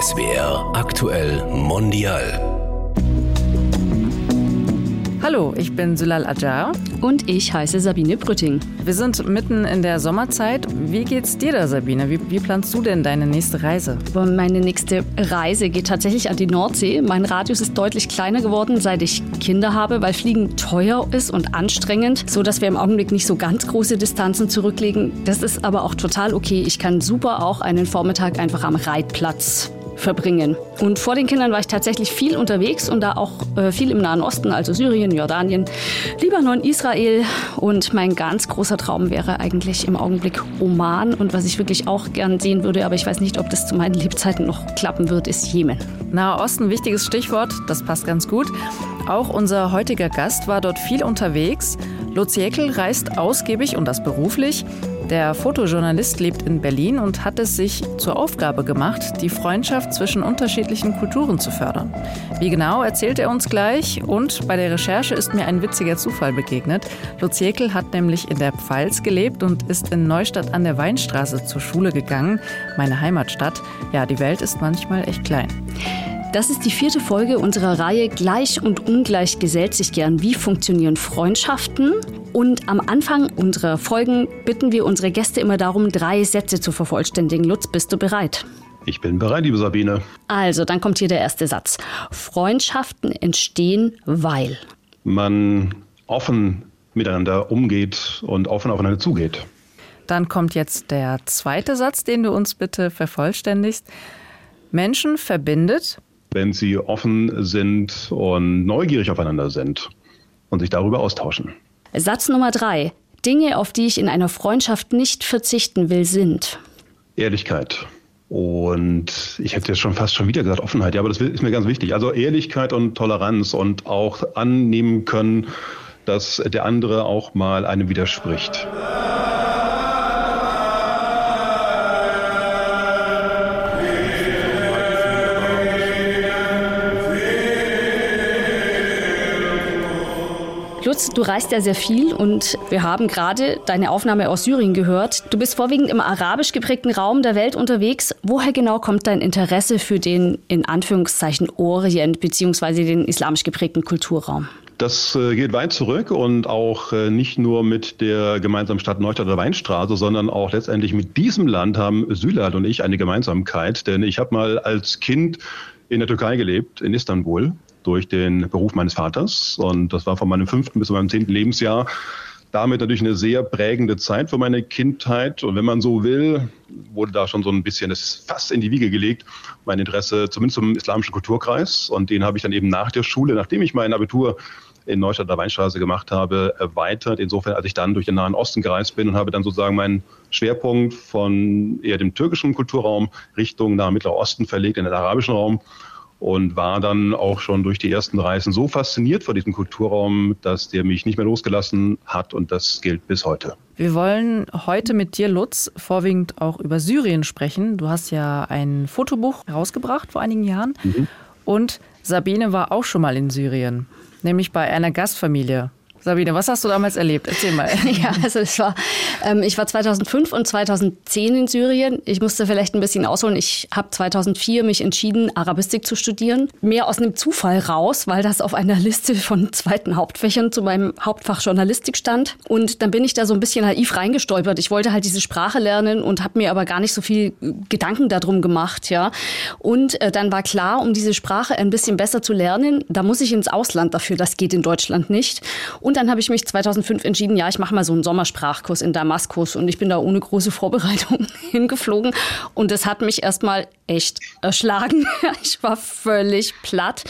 SWR aktuell mondial. Hallo, ich bin Sülal Ajar. Und ich heiße Sabine Brütting. Wir sind mitten in der Sommerzeit. Wie geht's dir da, Sabine? Wie, wie, planst du denn deine nächste Reise? Meine nächste Reise geht tatsächlich an die Nordsee. Mein Radius ist deutlich kleiner geworden, seit ich Kinder habe, weil Fliegen teuer ist und anstrengend, so dass wir im Augenblick nicht so ganz große Distanzen zurücklegen. Das ist aber auch total okay. Ich kann super auch einen Vormittag einfach am Reitplatz verbringen. Und vor den Kindern war ich tatsächlich viel unterwegs und da auch äh, viel im Nahen Osten, also Syrien, Jordanien, Libanon, Israel. Und mein ganz großer Traum wäre eigentlich im Augenblick Oman. Und was ich wirklich auch gern sehen würde, aber ich weiß nicht, ob das zu meinen Lebzeiten noch klappen wird, ist Jemen. Nahe Osten, wichtiges Stichwort, das passt ganz gut. Auch unser heutiger Gast war dort viel unterwegs. Lutz Jäckel reist ausgiebig und das beruflich. Der Fotojournalist lebt in Berlin und hat es sich zur Aufgabe gemacht, die Freundschaft zwischen unterschiedlichen Kulturen zu fördern. Wie genau, erzählt er uns gleich. Und bei der Recherche ist mir ein witziger Zufall begegnet. Lutz hat nämlich in der Pfalz gelebt und ist in Neustadt an der Weinstraße zur Schule gegangen, meine Heimatstadt. Ja, die Welt ist manchmal echt klein. Das ist die vierte Folge unserer Reihe Gleich und Ungleich gesellt sich gern. Wie funktionieren Freundschaften? Und am Anfang unserer Folgen bitten wir unsere Gäste immer darum, drei Sätze zu vervollständigen. Lutz, bist du bereit? Ich bin bereit, liebe Sabine. Also, dann kommt hier der erste Satz. Freundschaften entstehen, weil man offen miteinander umgeht und offen aufeinander zugeht. Dann kommt jetzt der zweite Satz, den du uns bitte vervollständigst. Menschen verbindet, wenn sie offen sind und neugierig aufeinander sind und sich darüber austauschen. Satz Nummer drei. Dinge, auf die ich in einer Freundschaft nicht verzichten will, sind Ehrlichkeit. Und ich hätte jetzt schon fast schon wieder gesagt Offenheit, ja, aber das ist mir ganz wichtig. Also Ehrlichkeit und Toleranz und auch annehmen können, dass der andere auch mal einem widerspricht. Lutz, du reist ja sehr viel und wir haben gerade deine Aufnahme aus Syrien gehört. Du bist vorwiegend im arabisch geprägten Raum der Welt unterwegs. Woher genau kommt dein Interesse für den in Anführungszeichen Orient bzw. den islamisch geprägten Kulturraum? Das äh, geht weit zurück und auch äh, nicht nur mit der gemeinsamen Stadt Neustadter Weinstraße, sondern auch letztendlich mit diesem Land haben Sylat und ich eine Gemeinsamkeit. Denn ich habe mal als Kind in der Türkei gelebt, in Istanbul durch den Beruf meines Vaters. Und das war von meinem fünften bis zu meinem zehnten Lebensjahr damit natürlich eine sehr prägende Zeit für meine Kindheit. Und wenn man so will, wurde da schon so ein bisschen das fast in die Wiege gelegt, mein Interesse zumindest zum islamischen Kulturkreis. Und den habe ich dann eben nach der Schule, nachdem ich mein Abitur in Neustadt der Weinstraße gemacht habe, erweitert. Insofern, als ich dann durch den Nahen Osten gereist bin und habe dann sozusagen meinen Schwerpunkt von eher dem türkischen Kulturraum Richtung Nahe Mittlerer Osten verlegt in den arabischen Raum und war dann auch schon durch die ersten Reisen so fasziniert vor diesem Kulturraum, dass der mich nicht mehr losgelassen hat und das gilt bis heute. Wir wollen heute mit dir, Lutz, vorwiegend auch über Syrien sprechen. Du hast ja ein Fotobuch herausgebracht vor einigen Jahren mhm. und Sabine war auch schon mal in Syrien, nämlich bei einer Gastfamilie. Sabine, was hast du damals erlebt? Erzähl mal. ja, also es war, ähm, ich war 2005 und 2010 in Syrien. Ich musste vielleicht ein bisschen ausholen. Ich habe 2004 mich entschieden, Arabistik zu studieren. Mehr aus einem Zufall raus, weil das auf einer Liste von zweiten Hauptfächern zu meinem Hauptfach Journalistik stand. Und dann bin ich da so ein bisschen naiv reingestolpert. Ich wollte halt diese Sprache lernen und habe mir aber gar nicht so viel Gedanken darum gemacht, ja. Und äh, dann war klar, um diese Sprache ein bisschen besser zu lernen, da muss ich ins Ausland dafür. Das geht in Deutschland nicht. Dann habe ich mich 2005 entschieden, ja, ich mache mal so einen Sommersprachkurs in Damaskus und ich bin da ohne große Vorbereitung hingeflogen und das hat mich erstmal echt erschlagen. Ich war völlig platt.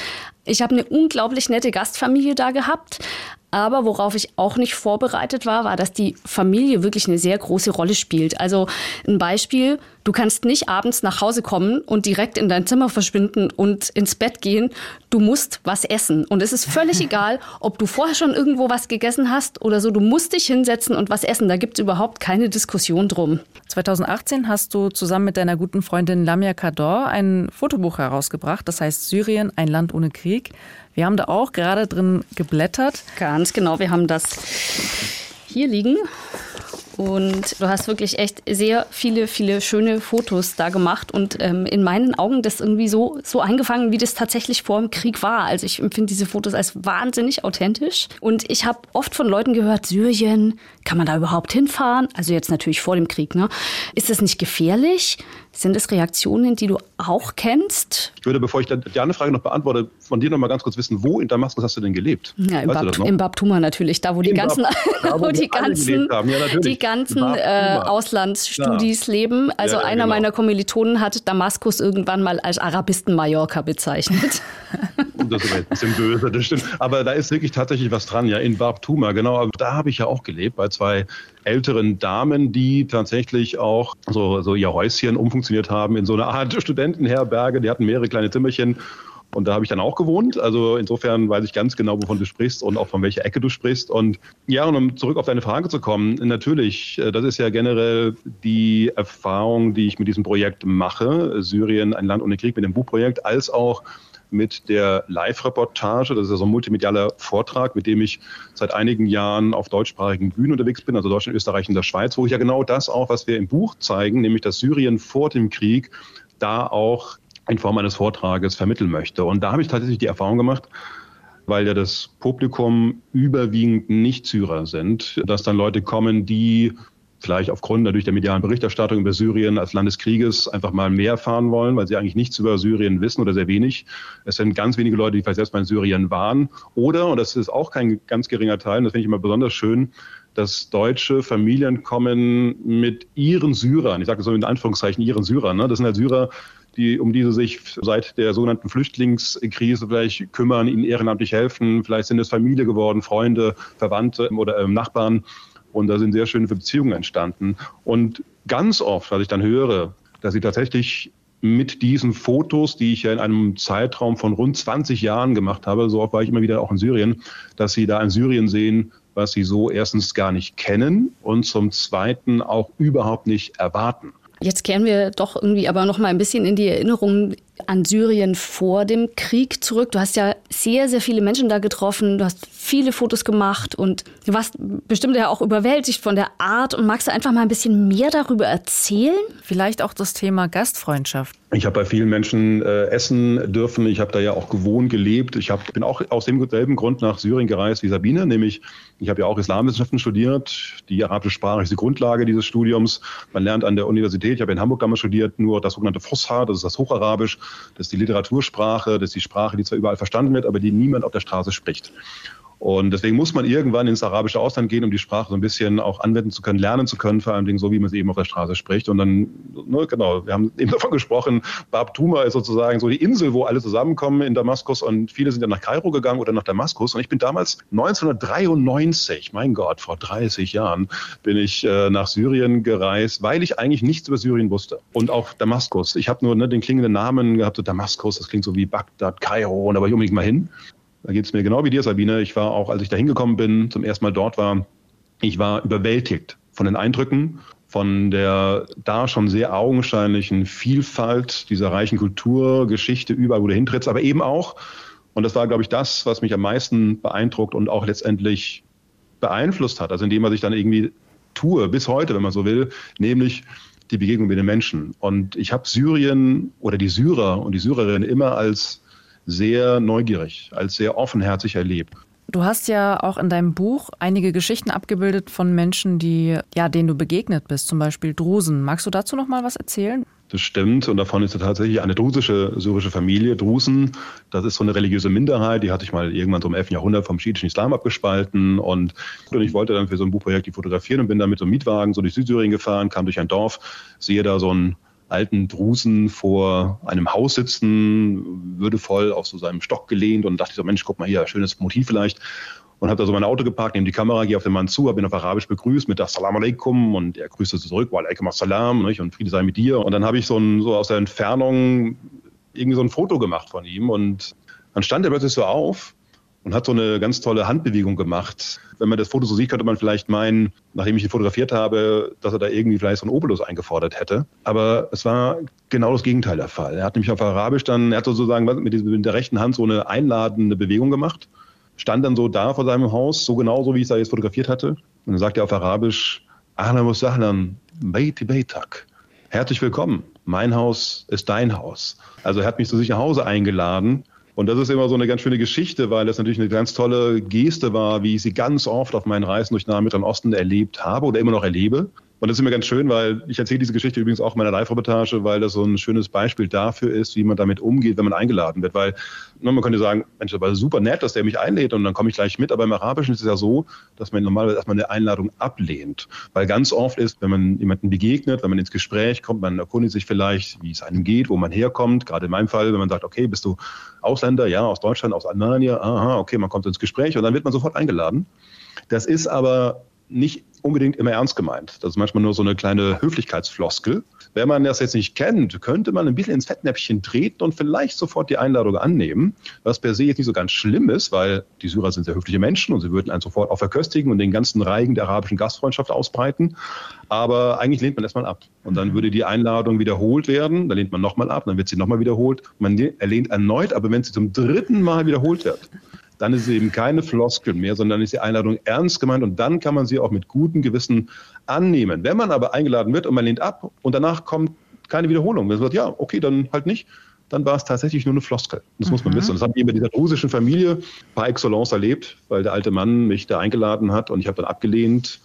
Ich habe eine unglaublich nette Gastfamilie da gehabt, aber worauf ich auch nicht vorbereitet war, war, dass die Familie wirklich eine sehr große Rolle spielt. Also ein Beispiel, du kannst nicht abends nach Hause kommen und direkt in dein Zimmer verschwinden und ins Bett gehen. Du musst was essen. Und es ist völlig egal, ob du vorher schon irgendwo was gegessen hast oder so. Du musst dich hinsetzen und was essen. Da gibt es überhaupt keine Diskussion drum. 2018 hast du zusammen mit deiner guten Freundin Lamia Kador ein Fotobuch herausgebracht. Das heißt Syrien, ein Land ohne Krieg. Wir haben da auch gerade drin geblättert. Ganz genau, wir haben das hier liegen. Und du hast wirklich echt sehr viele, viele schöne Fotos da gemacht und ähm, in meinen Augen das irgendwie so, so eingefangen, wie das tatsächlich vor dem Krieg war. Also ich empfinde diese Fotos als wahnsinnig authentisch. Und ich habe oft von Leuten gehört, Syrien, kann man da überhaupt hinfahren? Also jetzt natürlich vor dem Krieg, ne? Ist das nicht gefährlich? Sind es Reaktionen, die du auch kennst? Ich würde, bevor ich die andere Frage noch beantworte, von dir noch mal ganz kurz wissen, wo in Damaskus hast du denn gelebt? Ja, im, Bab, im Babtuma natürlich, da wo die ganzen, da, wo, wo die ganzen, die ganzen äh, Auslandsstudis ja. leben. Also ja, einer genau. meiner Kommilitonen hat Damaskus irgendwann mal als Arabisten-Mallorca bezeichnet. das ist ein bisschen böse, das stimmt. Aber da ist wirklich tatsächlich was dran, ja, in Babtuma, genau. Da habe ich ja auch gelebt, bei zwei älteren Damen, die tatsächlich auch so, so ihr Häuschen umfunktioniert haben in so eine Art Studentenherberge. Die hatten mehrere kleine Zimmerchen. Und da habe ich dann auch gewohnt. Also insofern weiß ich ganz genau, wovon du sprichst und auch von welcher Ecke du sprichst. Und ja, und um zurück auf deine Frage zu kommen, natürlich, äh, das ist ja generell die Erfahrung, die ich mit diesem Projekt mache. Syrien, ein Land ohne Krieg mit dem Buchprojekt, als auch mit der Live-Reportage. Das ist ja so ein multimedialer Vortrag, mit dem ich seit einigen Jahren auf deutschsprachigen Bühnen unterwegs bin, also Deutschland, Österreich und der Schweiz, wo ich ja genau das auch, was wir im Buch zeigen, nämlich dass Syrien vor dem Krieg da auch in Form eines Vortrages vermitteln möchte. Und da habe ich tatsächlich die Erfahrung gemacht, weil ja das Publikum überwiegend Nicht-Syrer sind, dass dann Leute kommen, die vielleicht aufgrund natürlich der medialen Berichterstattung über Syrien als Land des Krieges einfach mal mehr erfahren wollen, weil sie eigentlich nichts über Syrien wissen oder sehr wenig. Es sind ganz wenige Leute, die vielleicht selbst mal in Syrien waren. Oder, und das ist auch kein ganz geringer Teil, und das finde ich immer besonders schön, dass deutsche Familien kommen mit ihren Syrern, ich sage das so in Anführungszeichen, ihren Syrern. Ne? Das sind halt Syrer, die, um die sie sich seit der sogenannten Flüchtlingskrise vielleicht kümmern, ihnen ehrenamtlich helfen. Vielleicht sind es Familie geworden, Freunde, Verwandte oder ähm, Nachbarn. Und da sind sehr schöne Beziehungen entstanden. Und ganz oft, was ich dann höre, dass sie tatsächlich mit diesen Fotos, die ich ja in einem Zeitraum von rund 20 Jahren gemacht habe, so oft war ich immer wieder auch in Syrien, dass sie da in Syrien sehen, was sie so erstens gar nicht kennen und zum Zweiten auch überhaupt nicht erwarten. Jetzt kehren wir doch irgendwie aber noch mal ein bisschen in die Erinnerung an Syrien vor dem Krieg zurück. Du hast ja sehr, sehr viele Menschen da getroffen. Du hast viele Fotos gemacht und du warst bestimmt ja auch überwältigt von der Art. Und magst du einfach mal ein bisschen mehr darüber erzählen? Vielleicht auch das Thema Gastfreundschaft. Ich habe bei vielen Menschen äh, essen dürfen. Ich habe da ja auch gewohnt, gelebt. Ich hab, bin auch aus demselben Grund nach Syrien gereist wie Sabine, nämlich ich habe ja auch Islamwissenschaften studiert. Die arabische Sprache ist die Grundlage dieses Studiums. Man lernt an der Universität, ich habe in Hamburg damals studiert, nur das sogenannte Fusha, das ist das Hocharabisch. Das ist die Literatursprache, das ist die Sprache, die zwar überall verstanden wird, aber die niemand auf der Straße spricht. Und deswegen muss man irgendwann ins arabische Ausland gehen, um die Sprache so ein bisschen auch anwenden zu können, lernen zu können, vor allem so, wie man sie eben auf der Straße spricht. Und dann, ne, genau, wir haben eben davon gesprochen, Bab Tuma ist sozusagen so die Insel, wo alle zusammenkommen in Damaskus und viele sind ja nach Kairo gegangen oder nach Damaskus. Und ich bin damals 1993, mein Gott, vor 30 Jahren, bin ich äh, nach Syrien gereist, weil ich eigentlich nichts über Syrien wusste. Und auch Damaskus. Ich habe nur ne, den klingenden Namen gehabt, so Damaskus, das klingt so wie Bagdad, Kairo, und da war ich unbedingt mal hin. Da geht es mir genau wie dir, Sabine. Ich war auch, als ich da hingekommen bin, zum ersten Mal dort war, ich war überwältigt von den Eindrücken, von der da schon sehr augenscheinlichen Vielfalt dieser reichen Kultur, Geschichte, überall, wo du hintrittst, aber eben auch, und das war, glaube ich, das, was mich am meisten beeindruckt und auch letztendlich beeinflusst hat, also indem was ich dann irgendwie tue, bis heute, wenn man so will, nämlich die Begegnung mit den Menschen. Und ich habe Syrien oder die Syrer und die Syrerinnen immer als sehr neugierig, als sehr offenherzig erlebt. Du hast ja auch in deinem Buch einige Geschichten abgebildet von Menschen, die, ja, denen du begegnet bist, zum Beispiel Drusen. Magst du dazu noch mal was erzählen? Das stimmt. Und davon ist tatsächlich eine drusische syrische Familie. Drusen, das ist so eine religiöse Minderheit, die hatte ich mal irgendwann so im 11. Jahrhundert vom schiitischen Islam abgespalten. Und, und ich wollte dann für so ein Buchprojekt die fotografieren und bin dann mit so einem Mietwagen so durch Südsyrien gefahren, kam durch ein Dorf, sehe da so ein alten Drusen vor einem Haus sitzen, würdevoll auf so seinem Stock gelehnt und dachte so, Mensch, guck mal hier, schönes Motiv vielleicht. Und habe da so mein Auto geparkt, nehme die Kamera, gehe auf den Mann zu, habe ihn auf Arabisch begrüßt mit Assalamu alaikum und er grüßte zurück, wa alaikum assalam und Friede sei mit dir. Und dann habe ich so, ein, so aus der Entfernung irgendwie so ein Foto gemacht von ihm und dann stand er plötzlich so auf und hat so eine ganz tolle Handbewegung gemacht. Wenn man das Foto so sieht, könnte man vielleicht meinen, nachdem ich ihn fotografiert habe, dass er da irgendwie vielleicht so einen Obolus eingefordert hätte. Aber es war genau das Gegenteil der Fall. Er hat nämlich auf Arabisch dann, er hat sozusagen mit, der rechten Hand so eine einladende Bewegung gemacht, stand dann so da vor seinem Haus, so genauso wie ich es da jetzt fotografiert hatte. Und dann sagt er auf Arabisch, Ahlan Sahlan, Beiti Beitak. Herzlich willkommen. Mein Haus ist dein Haus. Also er hat mich zu sich nach Hause eingeladen. Und das ist immer so eine ganz schöne Geschichte, weil das natürlich eine ganz tolle Geste war, wie ich sie ganz oft auf meinen Reisen durch Nahen Mittleren Osten erlebt habe oder immer noch erlebe. Und das ist immer ganz schön, weil ich erzähle diese Geschichte übrigens auch in meiner Live-Reportage, weil das so ein schönes Beispiel dafür ist, wie man damit umgeht, wenn man eingeladen wird. Weil ne, man könnte sagen, Mensch, das war super nett, dass der mich einlädt und dann komme ich gleich mit. Aber im Arabischen ist es ja so, dass man normalerweise erstmal eine Einladung ablehnt. Weil ganz oft ist, wenn man jemanden begegnet, wenn man ins Gespräch kommt, man erkundigt sich vielleicht, wie es einem geht, wo man herkommt. Gerade in meinem Fall, wenn man sagt, okay, bist du Ausländer? Ja, aus Deutschland, aus Almania. Aha, okay, man kommt ins Gespräch und dann wird man sofort eingeladen. Das ist aber nicht unbedingt immer ernst gemeint. Das ist manchmal nur so eine kleine Höflichkeitsfloskel. Wenn man das jetzt nicht kennt, könnte man ein bisschen ins Fettnäpfchen treten und vielleicht sofort die Einladung annehmen, was per se jetzt nicht so ganz schlimm ist, weil die Syrer sind sehr höfliche Menschen und sie würden einen sofort auch verköstigen und den ganzen Reigen der arabischen Gastfreundschaft ausbreiten. Aber eigentlich lehnt man erstmal ab. Und dann würde die Einladung wiederholt werden, dann lehnt man nochmal ab, dann wird sie nochmal wiederholt. Man erlehnt erneut, aber wenn sie zum dritten Mal wiederholt wird, dann ist es eben keine Floskel mehr, sondern ist die Einladung ernst gemeint und dann kann man sie auch mit gutem Gewissen annehmen. Wenn man aber eingeladen wird und man lehnt ab und danach kommt keine Wiederholung, wenn man sagt, ja, okay, dann halt nicht, dann war es tatsächlich nur eine Floskel. Das mhm. muss man mhm. wissen. Das habe ich mit dieser russischen Familie par excellence erlebt, weil der alte Mann mich da eingeladen hat und ich habe dann abgelehnt.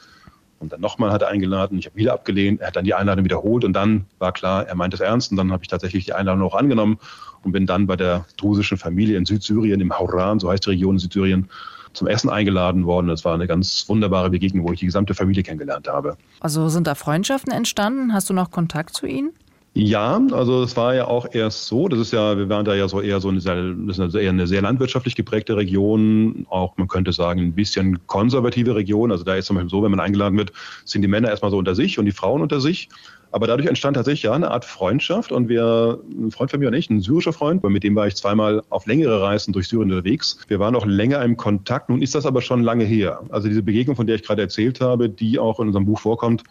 Und dann nochmal hat er eingeladen, ich habe wieder abgelehnt, er hat dann die Einladung wiederholt und dann war klar, er meint es ernst und dann habe ich tatsächlich die Einladung auch angenommen und bin dann bei der drusischen Familie in Südsyrien, im Hauran, so heißt die Region in Südsyrien, zum Essen eingeladen worden. Das war eine ganz wunderbare Begegnung, wo ich die gesamte Familie kennengelernt habe. Also sind da Freundschaften entstanden? Hast du noch Kontakt zu ihnen? Ja, also es war ja auch erst so, das ist ja, wir waren da ja so eher so eine sehr, das ist eher eine sehr landwirtschaftlich geprägte Region, auch man könnte sagen ein bisschen konservative Region. Also da ist zum Beispiel so, wenn man eingeladen wird, sind die Männer erstmal so unter sich und die Frauen unter sich. Aber dadurch entstand tatsächlich ja eine Art Freundschaft und wir, ein Freund von mir und ich, ein syrischer Freund, mit dem war ich zweimal auf längere Reisen durch Syrien unterwegs. Wir waren noch länger im Kontakt. Nun ist das aber schon lange her. Also diese Begegnung, von der ich gerade erzählt habe, die auch in unserem Buch vorkommt,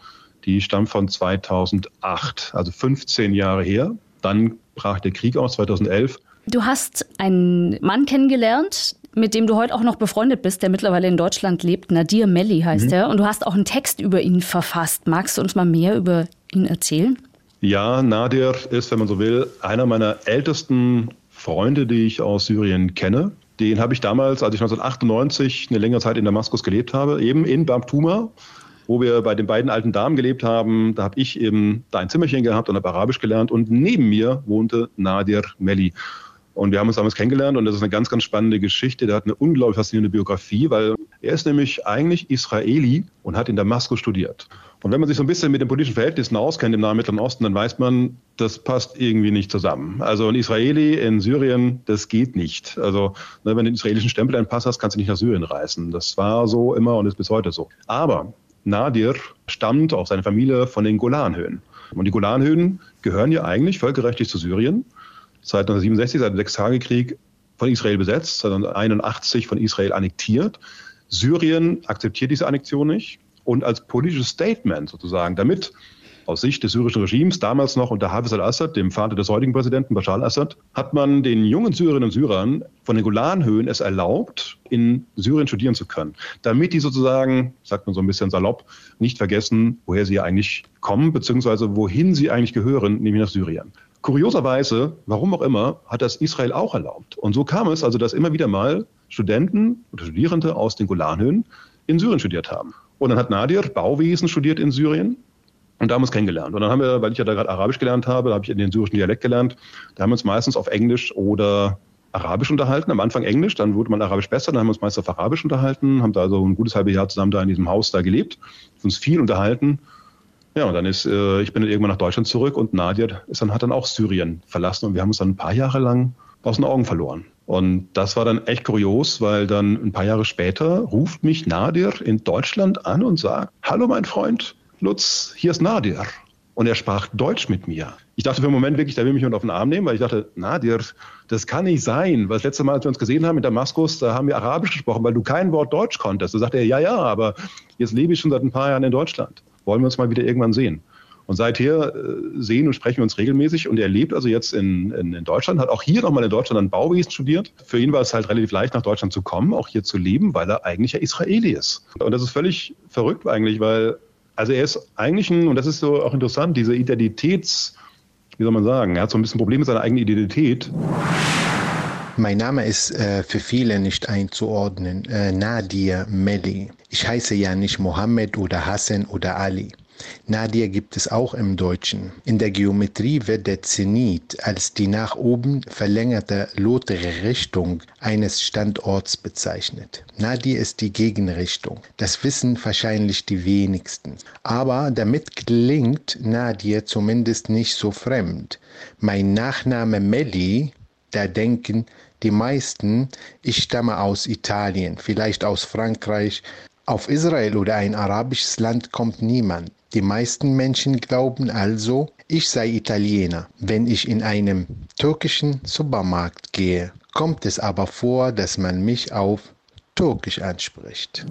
die stammt von 2008, also 15 Jahre her. Dann brach der Krieg aus, 2011. Du hast einen Mann kennengelernt, mit dem du heute auch noch befreundet bist, der mittlerweile in Deutschland lebt. Nadir Melli heißt mhm. er. Und du hast auch einen Text über ihn verfasst. Magst du uns mal mehr über ihn erzählen? Ja, Nadir ist, wenn man so will, einer meiner ältesten Freunde, die ich aus Syrien kenne. Den habe ich damals, als ich 1998 eine längere Zeit in Damaskus gelebt habe, eben in Bamtuma, wo wir bei den beiden alten Damen gelebt haben. Da habe ich eben da ein Zimmerchen gehabt und habe Arabisch gelernt und neben mir wohnte Nadir Melli. Und wir haben uns damals kennengelernt und das ist eine ganz, ganz spannende Geschichte. Der hat eine unglaublich faszinierende Biografie, weil er ist nämlich eigentlich Israeli und hat in Damaskus studiert. Und wenn man sich so ein bisschen mit den politischen Verhältnissen auskennt im Nahen Mittleren Osten, dann weiß man, das passt irgendwie nicht zusammen. Also ein Israeli in Syrien, das geht nicht. Also ne, wenn du den israelischen Stempel einen Pass hast, kannst du nicht nach Syrien reisen. Das war so immer und ist bis heute so. Aber Nadir stammt, auch seine Familie, von den Golanhöhen. Und die Golanhöhen gehören ja eigentlich völkerrechtlich zu Syrien. Seit 1967, seit dem Sechstagekrieg, von Israel besetzt, seit 1981 von Israel annektiert. Syrien akzeptiert diese Annexion nicht. Und als politisches Statement sozusagen, damit aus Sicht des syrischen Regimes, damals noch unter Hafiz al-Assad, dem Vater des heutigen Präsidenten Bashar al-Assad, hat man den jungen Syrerinnen und Syrern von den Golanhöhen es erlaubt, in Syrien studieren zu können, damit die sozusagen, sagt man so ein bisschen salopp, nicht vergessen, woher sie eigentlich kommen, beziehungsweise wohin sie eigentlich gehören, nämlich nach Syrien. Kurioserweise, warum auch immer, hat das Israel auch erlaubt. Und so kam es also, dass immer wieder mal Studenten oder Studierende aus den Golanhöhen in Syrien studiert haben. Und dann hat Nadir Bauwesen studiert in Syrien und da haben wir uns kennengelernt. Und dann haben wir, weil ich ja da gerade Arabisch gelernt habe, da habe ich den syrischen Dialekt gelernt, da haben wir uns meistens auf Englisch oder Arabisch unterhalten. Am Anfang Englisch, dann wurde man Arabisch besser, dann haben wir uns meist auf Arabisch unterhalten, haben da also ein gutes halbes Jahr zusammen da in diesem Haus da gelebt, uns viel unterhalten. Ja, und dann ist, äh, ich bin dann irgendwann nach Deutschland zurück und Nadir ist dann, hat dann auch Syrien verlassen und wir haben uns dann ein paar Jahre lang aus den Augen verloren. Und das war dann echt kurios, weil dann ein paar Jahre später ruft mich Nadir in Deutschland an und sagt, hallo mein Freund Lutz, hier ist Nadir. Und er sprach Deutsch mit mir. Ich dachte für einen Moment wirklich, da will mich jemand auf den Arm nehmen, weil ich dachte, Nadir, das kann nicht sein. Weil das letzte Mal, als wir uns gesehen haben in Damaskus, da haben wir Arabisch gesprochen, weil du kein Wort Deutsch konntest. Da sagte er, ja, ja, aber jetzt lebe ich schon seit ein paar Jahren in Deutschland. Wollen wir uns mal wieder irgendwann sehen? Und seither äh, sehen und sprechen wir uns regelmäßig. Und er lebt also jetzt in, in, in Deutschland, hat auch hier nochmal in Deutschland ein Bauwesen studiert. Für ihn war es halt relativ leicht, nach Deutschland zu kommen, auch hier zu leben, weil er eigentlich ja Israeli ist. Und das ist völlig verrückt eigentlich, weil Also er ist eigentlich ein, und das ist so auch interessant, diese Identitäts, wie soll man sagen, er hat so ein bisschen Probleme mit seiner eigenen Identität. Mein Name ist äh, für viele nicht einzuordnen, äh, Nadir Melli. Ich heiße ja nicht Mohammed oder Hassan oder Ali. Nadir gibt es auch im Deutschen. In der Geometrie wird der Zenit als die nach oben verlängerte lotere Richtung eines Standorts bezeichnet. Nadir ist die Gegenrichtung. Das wissen wahrscheinlich die wenigsten. Aber damit klingt Nadir zumindest nicht so fremd. Mein Nachname Melli da denken die meisten, ich stamme aus Italien, vielleicht aus Frankreich. Auf Israel oder ein arabisches Land kommt niemand. Die meisten Menschen glauben also, ich sei Italiener. Wenn ich in einem türkischen Supermarkt gehe, kommt es aber vor, dass man mich auf Türkisch anspricht.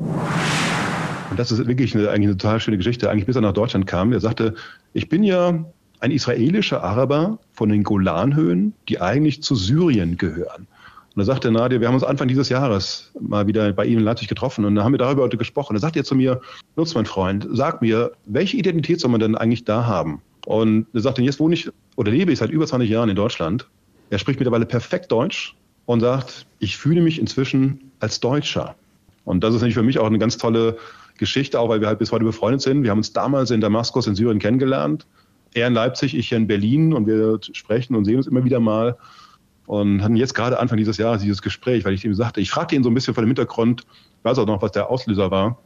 Und das ist wirklich eine, eigentlich eine total schöne Geschichte. Eigentlich bis er nach Deutschland kam, er sagte, ich bin ja ein israelischer Araber von den Golanhöhen, die eigentlich zu Syrien gehören. Und da sagte Nadia, wir haben uns Anfang dieses Jahres mal wieder bei Ihnen in Leipzig getroffen und da haben wir darüber heute gesprochen. Da sagt er zu mir, Lutz, mein Freund, sag mir, welche Identität soll man denn eigentlich da haben? Und er sagte, jetzt wohne ich oder lebe ich seit über 20 Jahren in Deutschland. Er spricht mittlerweile perfekt Deutsch und sagt, ich fühle mich inzwischen als Deutscher. Und das ist nämlich für mich auch eine ganz tolle Geschichte, auch weil wir halt bis heute befreundet sind. Wir haben uns damals in Damaskus in Syrien kennengelernt er in Leipzig, ich hier in Berlin und wir sprechen und sehen uns immer wieder mal und hatten jetzt gerade Anfang dieses Jahres dieses Gespräch, weil ich ihm sagte, ich fragte ihn so ein bisschen von dem Hintergrund, ich weiß auch noch, was der Auslöser war.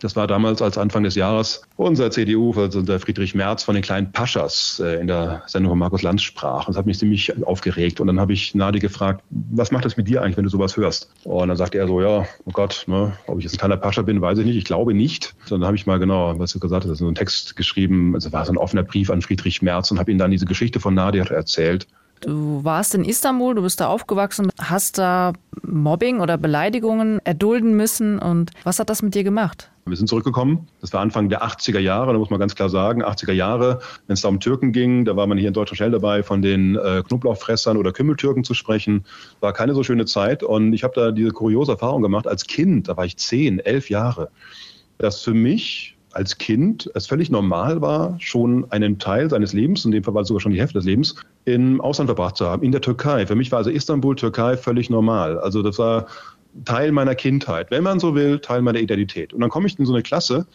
Das war damals, als Anfang des Jahres unser CDU, also unser Friedrich Merz von den kleinen Paschas äh, in der Sendung von Markus Lanz sprach. Das hat mich ziemlich aufgeregt. Und dann habe ich Nadi gefragt, was macht das mit dir eigentlich, wenn du sowas hörst? Und dann sagte er so, ja, oh Gott, ne, ob ich jetzt ein kleiner Pascha bin, weiß ich nicht. Ich glaube nicht. Und dann habe ich mal genau, was du gesagt hast, so einen Text geschrieben. Also war so ein offener Brief an Friedrich Merz und habe ihm dann diese Geschichte von Nadir erzählt. Du warst in Istanbul, du bist da aufgewachsen, hast da Mobbing oder Beleidigungen erdulden müssen. Und was hat das mit dir gemacht? Wir sind zurückgekommen. Das war Anfang der 80er Jahre, da muss man ganz klar sagen, 80er Jahre, wenn es da um Türken ging, da war man hier in Deutschland schnell dabei, von den äh, Knoblauchfressern oder Kümmeltürken zu sprechen. War keine so schöne Zeit. Und ich habe da diese kuriose Erfahrung gemacht als Kind, da war ich zehn, elf Jahre, dass für mich als Kind es völlig normal war, schon einen Teil seines Lebens, in dem Fall war es sogar schon die Hälfte des Lebens, im Ausland verbracht zu haben, in der Türkei. Für mich war also Istanbul, Türkei völlig normal. Also das war Teil meiner Kindheit, wenn man so will, Teil meiner Identität. Und dann komme ich in so eine Klasse,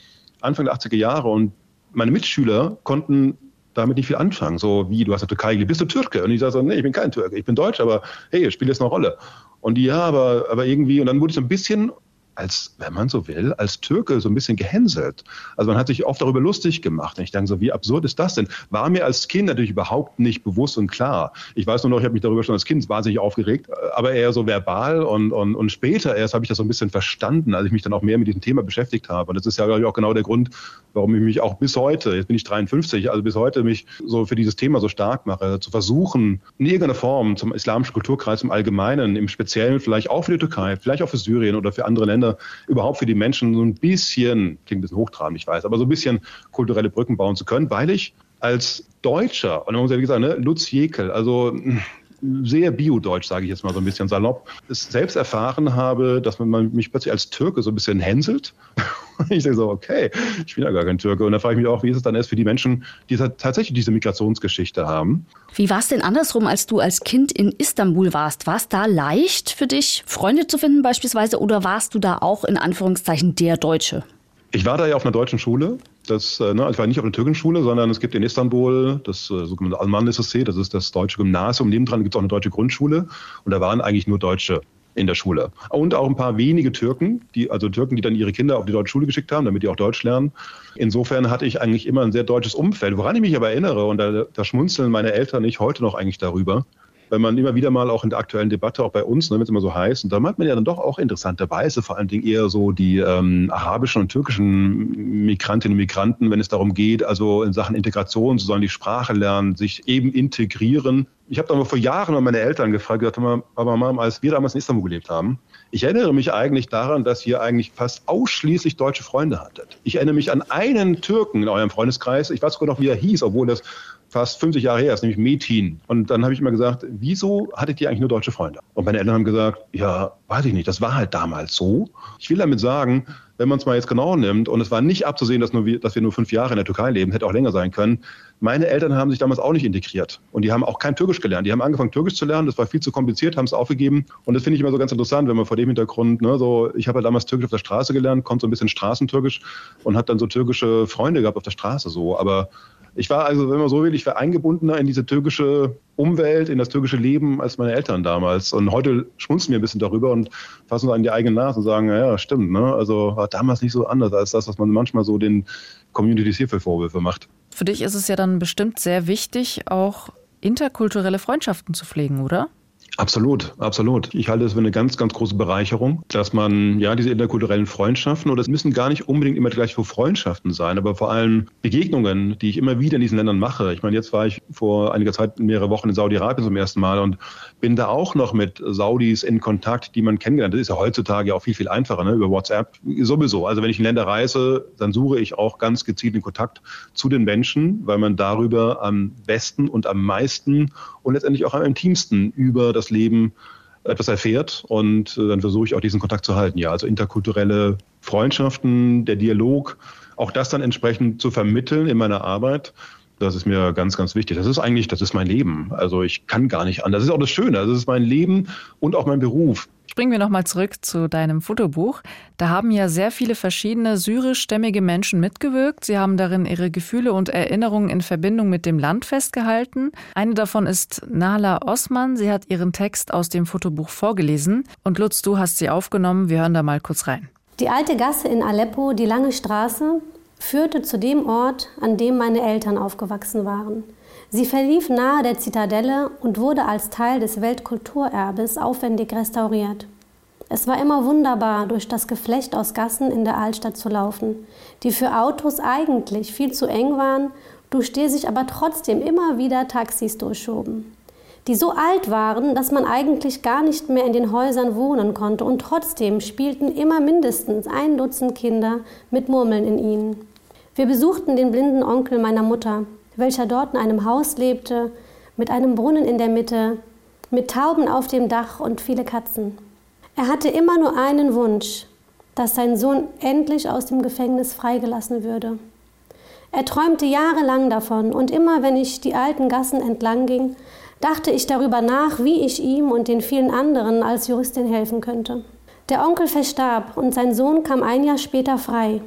Anfang der 80er Jahre, und meine Mitschüler konnten damit nicht viel anfangen. So wie, du hast in der Türkei gelebt, bist du Türke? Und ich sage so, nee, ich bin kein Türke, ich bin Deutsch, aber hey, spielt jetzt eine Rolle. Und die, ja, aber, aber irgendwie, und dann wurde ich so ein bisschen als, wenn man so will, als Türke so ein bisschen gehänselt. Also man hat sich oft darüber lustig gemacht. Und ich denke so, wie absurd ist das denn? War mir als Kind natürlich überhaupt nicht bewusst und klar. Ich weiß nur noch, ich habe mich darüber schon als Kind wahnsinnig aufgeregt, aber eher so verbal und, und, und später erst habe ich das so ein bisschen verstanden, als ich mich dann auch mehr mit diesem Thema beschäftigt habe. Und das ist ja, glaube ich, auch genau der Grund, warum ich mich auch bis heute, jetzt bin ich 53, also bis heute mich so für dieses Thema so stark mache, zu versuchen, in irgendeiner Form zum islamischen Kulturkreis im Allgemeinen, im Speziellen vielleicht auch für die Türkei, vielleicht auch für Syrien oder für andere Länder, Länder überhaupt für die Menschen so ein bisschen, klingt ein bisschen hochtrabend, ich weiß, aber so ein bisschen kulturelle Brücken bauen zu können, weil ich als Deutscher, und man muss ja wie gesagt, ne, Lutz Jekel, also sehr biodeutsch, sage ich jetzt mal so ein bisschen salopp, es selbst erfahren habe, dass man mich plötzlich als Türke so ein bisschen hänselt. ich sage so, okay, ich bin ja gar kein Türke. Und da frage ich mich auch, wie ist es dann erst für die Menschen, die tatsächlich diese Migrationsgeschichte haben. Wie war es denn andersrum, als du als Kind in Istanbul warst? War es da leicht für dich, Freunde zu finden beispielsweise, oder warst du da auch in Anführungszeichen der Deutsche? Ich war da ja auf einer deutschen Schule. Das, äh, ne, ich war nicht auf einer türkischen Schule, sondern es gibt in Istanbul das äh, sogenannte Alman SSC, das ist das deutsche Gymnasium. Nebendran gibt es auch eine deutsche Grundschule und da waren eigentlich nur Deutsche in der Schule. Und auch ein paar wenige Türken, die, also Türken, die dann ihre Kinder auf die deutsche Schule geschickt haben, damit die auch Deutsch lernen. Insofern hatte ich eigentlich immer ein sehr deutsches Umfeld. Woran ich mich aber erinnere, und da, da schmunzeln meine Eltern nicht heute noch eigentlich darüber, wenn man immer wieder mal auch in der aktuellen Debatte, auch bei uns, ne, wenn es immer so heißt, und da meint man ja dann doch auch interessanterweise vor allen Dingen eher so die ähm, arabischen und türkischen Migrantinnen und Migranten, wenn es darum geht, also in Sachen Integration, sie sollen die Sprache lernen, sich eben integrieren. Ich habe da mal vor Jahren mal meine Eltern gefragt, gesagt, aber Mama, als wir damals in Istanbul gelebt haben, ich erinnere mich eigentlich daran, dass ihr eigentlich fast ausschließlich deutsche Freunde hattet. Ich erinnere mich an einen Türken in eurem Freundeskreis, ich weiß sogar noch, wie er hieß, obwohl das fast 50 Jahre her ist, nämlich Metin. Und dann habe ich immer gesagt, wieso hattet ihr eigentlich nur deutsche Freunde? Und meine Eltern haben gesagt, ja, weiß ich nicht, das war halt damals so. Ich will damit sagen, wenn man es mal jetzt genau nimmt, und es war nicht abzusehen, dass, nur wir, dass wir nur fünf Jahre in der Türkei leben, hätte auch länger sein können. Meine Eltern haben sich damals auch nicht integriert. Und die haben auch kein Türkisch gelernt. Die haben angefangen, Türkisch zu lernen. Das war viel zu kompliziert, haben es aufgegeben. Und das finde ich immer so ganz interessant, wenn man vor dem Hintergrund, ne, so, ich habe halt damals Türkisch auf der Straße gelernt, kommt so ein bisschen Straßentürkisch und hat dann so türkische Freunde gehabt auf der Straße so. Aber ich war also, wenn man so will, ich war eingebundener in diese türkische Umwelt, in das türkische Leben als meine Eltern damals. Und heute schmunzeln wir ein bisschen darüber und fassen so an die eigene Nase und sagen, ja, stimmt, ne? Also war damals nicht so anders als das, was man manchmal so den Communities hier für Vorwürfe macht. Für dich ist es ja dann bestimmt sehr wichtig, auch interkulturelle Freundschaften zu pflegen, oder? Absolut, absolut. Ich halte es für eine ganz, ganz große Bereicherung, dass man ja diese interkulturellen Freundschaften, oder es müssen gar nicht unbedingt immer gleich für Freundschaften sein, aber vor allem Begegnungen, die ich immer wieder in diesen Ländern mache. Ich meine, jetzt war ich vor einiger Zeit mehrere Wochen in Saudi-Arabien zum ersten Mal und bin da auch noch mit Saudis in Kontakt, die man kennengelernt. Das ist ja heutzutage auch viel, viel einfacher, ne? über WhatsApp sowieso. Also wenn ich in Länder reise, dann suche ich auch ganz gezielt den Kontakt zu den Menschen, weil man darüber am besten und am meisten und letztendlich auch am intimsten über das Leben etwas erfährt und äh, dann versuche ich auch diesen Kontakt zu halten. Ja, also interkulturelle Freundschaften, der Dialog, auch das dann entsprechend zu vermitteln in meiner Arbeit. Das ist mir ganz, ganz wichtig. Das ist eigentlich, das ist mein Leben. Also ich kann gar nicht anders. Das ist auch das Schöne. Das ist mein Leben und auch mein Beruf. Springen wir nochmal zurück zu deinem Fotobuch. Da haben ja sehr viele verschiedene syrischstämmige Menschen mitgewirkt. Sie haben darin ihre Gefühle und Erinnerungen in Verbindung mit dem Land festgehalten. Eine davon ist Nala Osman. Sie hat ihren Text aus dem Fotobuch vorgelesen. Und Lutz, du hast sie aufgenommen. Wir hören da mal kurz rein. Die alte Gasse in Aleppo, die lange Straße, führte zu dem Ort, an dem meine Eltern aufgewachsen waren. Sie verlief nahe der Zitadelle und wurde als Teil des Weltkulturerbes aufwendig restauriert. Es war immer wunderbar, durch das Geflecht aus Gassen in der Altstadt zu laufen, die für Autos eigentlich viel zu eng waren, durch die sich aber trotzdem immer wieder Taxis durchschoben, die so alt waren, dass man eigentlich gar nicht mehr in den Häusern wohnen konnte und trotzdem spielten immer mindestens ein Dutzend Kinder mit Murmeln in ihnen. Wir besuchten den blinden Onkel meiner Mutter, welcher dort in einem Haus lebte, mit einem Brunnen in der Mitte, mit Tauben auf dem Dach und viele Katzen. Er hatte immer nur einen Wunsch, dass sein Sohn endlich aus dem Gefängnis freigelassen würde. Er träumte jahrelang davon, und immer wenn ich die alten Gassen entlang ging, dachte ich darüber nach, wie ich ihm und den vielen anderen als Juristin helfen könnte. Der Onkel verstarb und sein Sohn kam ein Jahr später frei.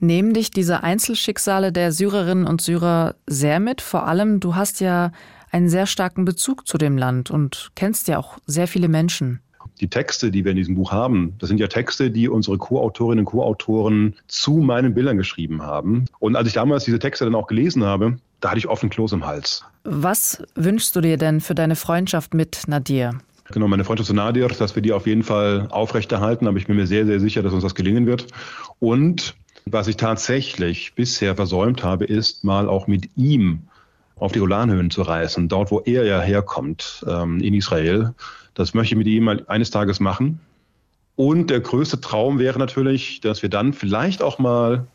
Nehmen dich diese Einzelschicksale der Syrerinnen und Syrer sehr mit? Vor allem, du hast ja einen sehr starken Bezug zu dem Land und kennst ja auch sehr viele Menschen. Die Texte, die wir in diesem Buch haben, das sind ja Texte, die unsere Co-Autorinnen und Co-Autoren zu meinen Bildern geschrieben haben. Und als ich damals diese Texte dann auch gelesen habe, da hatte ich offen Kloß im Hals. Was wünschst du dir denn für deine Freundschaft mit Nadir? Genau, meine Freundschaft zu Nadir, dass wir die auf jeden Fall aufrechterhalten, aber ich bin mir sehr, sehr sicher, dass uns das gelingen wird. Und was ich tatsächlich bisher versäumt habe, ist mal auch mit ihm auf die Golanhöhen zu reisen, dort wo er ja herkommt, ähm, in Israel. Das möchte ich mit ihm eines Tages machen. Und der größte Traum wäre natürlich, dass wir dann vielleicht auch mal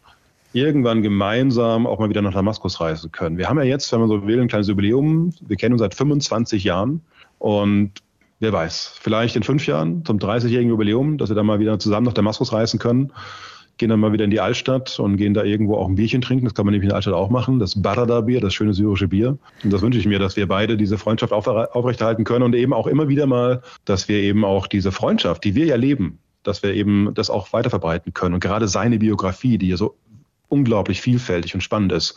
irgendwann gemeinsam auch mal wieder nach Damaskus reisen können. Wir haben ja jetzt, wenn man so will, ein kleines Jubiläum. Wir kennen uns seit 25 Jahren und wer weiß, vielleicht in fünf Jahren zum 30-jährigen Jubiläum, dass wir dann mal wieder zusammen nach Damaskus reisen können gehen dann mal wieder in die Altstadt und gehen da irgendwo auch ein Bierchen trinken. Das kann man nämlich in der Altstadt auch machen. Das Barada-Bier, das schöne syrische Bier. Und das wünsche ich mir, dass wir beide diese Freundschaft aufrechterhalten können und eben auch immer wieder mal, dass wir eben auch diese Freundschaft, die wir ja leben, dass wir eben das auch weiter verbreiten können. Und gerade seine Biografie, die ja so unglaublich vielfältig und spannend ist,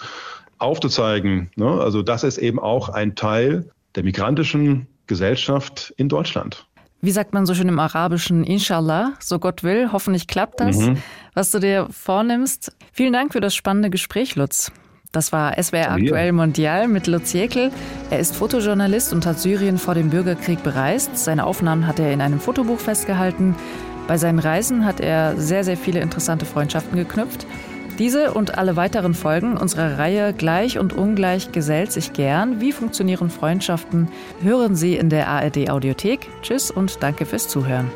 aufzuzeigen. Ne? Also das ist eben auch ein Teil der migrantischen Gesellschaft in Deutschland wie sagt man so schön im Arabischen, Inshallah, so Gott will, hoffentlich klappt das, mhm. was du dir vornimmst. Vielen Dank für das spannende Gespräch, Lutz. Das war SWR Aktuell Mondial mit Lutz Jekel. Er ist Fotojournalist und hat Syrien vor dem Bürgerkrieg bereist. Seine Aufnahmen hat er in einem Fotobuch festgehalten. Bei seinen Reisen hat er sehr, sehr viele interessante Freundschaften geknüpft. Diese und alle weiteren Folgen unserer Reihe Gleich und Ungleich gesellt sich gern. Wie funktionieren Freundschaften? Hören Sie in der ARD Audiothek. Tschüss und danke fürs Zuhören.